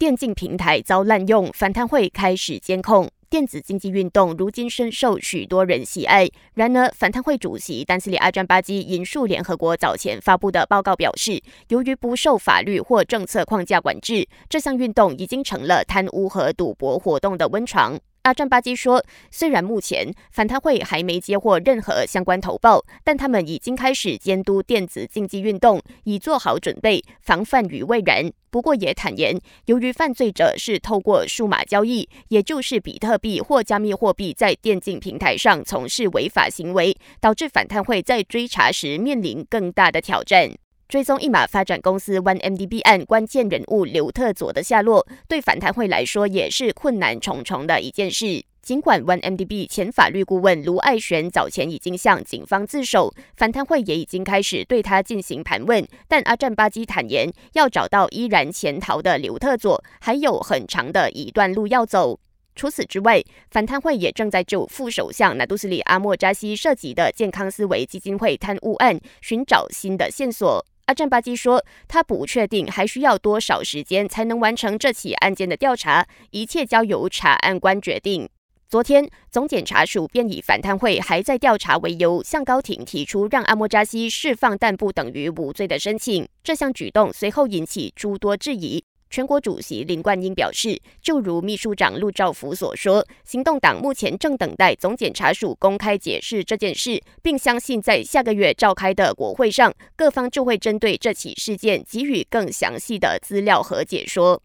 电竞平台遭滥用，反贪会开始监控。电子竞技运动如今深受许多人喜爱。然而，反贪会主席丹斯里阿占巴基引述联合国早前发布的报告表示，由于不受法律或政策框架管制，这项运动已经成了贪污和赌博活动的温床。阿占巴基说：“虽然目前反贪会还没接获任何相关投报，但他们已经开始监督电子竞技运动，已做好准备，防范于未然。不过，也坦言，由于犯罪者是透过数码交易，也就是比特币或加密货币，在电竞平台上从事违法行为，导致反贪会在追查时面临更大的挑战。”追踪一马发展公司 OneMDB 案关键人物刘特佐的下落，对反贪会来说也是困难重重的一件事。尽管 OneMDB 前法律顾问卢爱璇早前已经向警方自首，反贪会也已经开始对他进行盘问，但阿占巴基坦言，要找到依然潜逃的刘特佐，还有很长的一段路要走。除此之外，反贪会也正在就副首相纳杜斯里阿莫扎西涉及的健康思维基金会贪污案寻找新的线索。阿占巴基说，他不确定还需要多少时间才能完成这起案件的调查，一切交由查案官决定。昨天，总检察署便以反贪会还在调查为由，向高庭提出让阿莫扎西释放但不等于无罪的申请。这项举动随后引起诸多质疑。全国主席林冠英表示，就如秘书长陆兆福所说，行动党目前正等待总检察署公开解释这件事，并相信在下个月召开的国会上，各方就会针对这起事件给予更详细的资料和解说。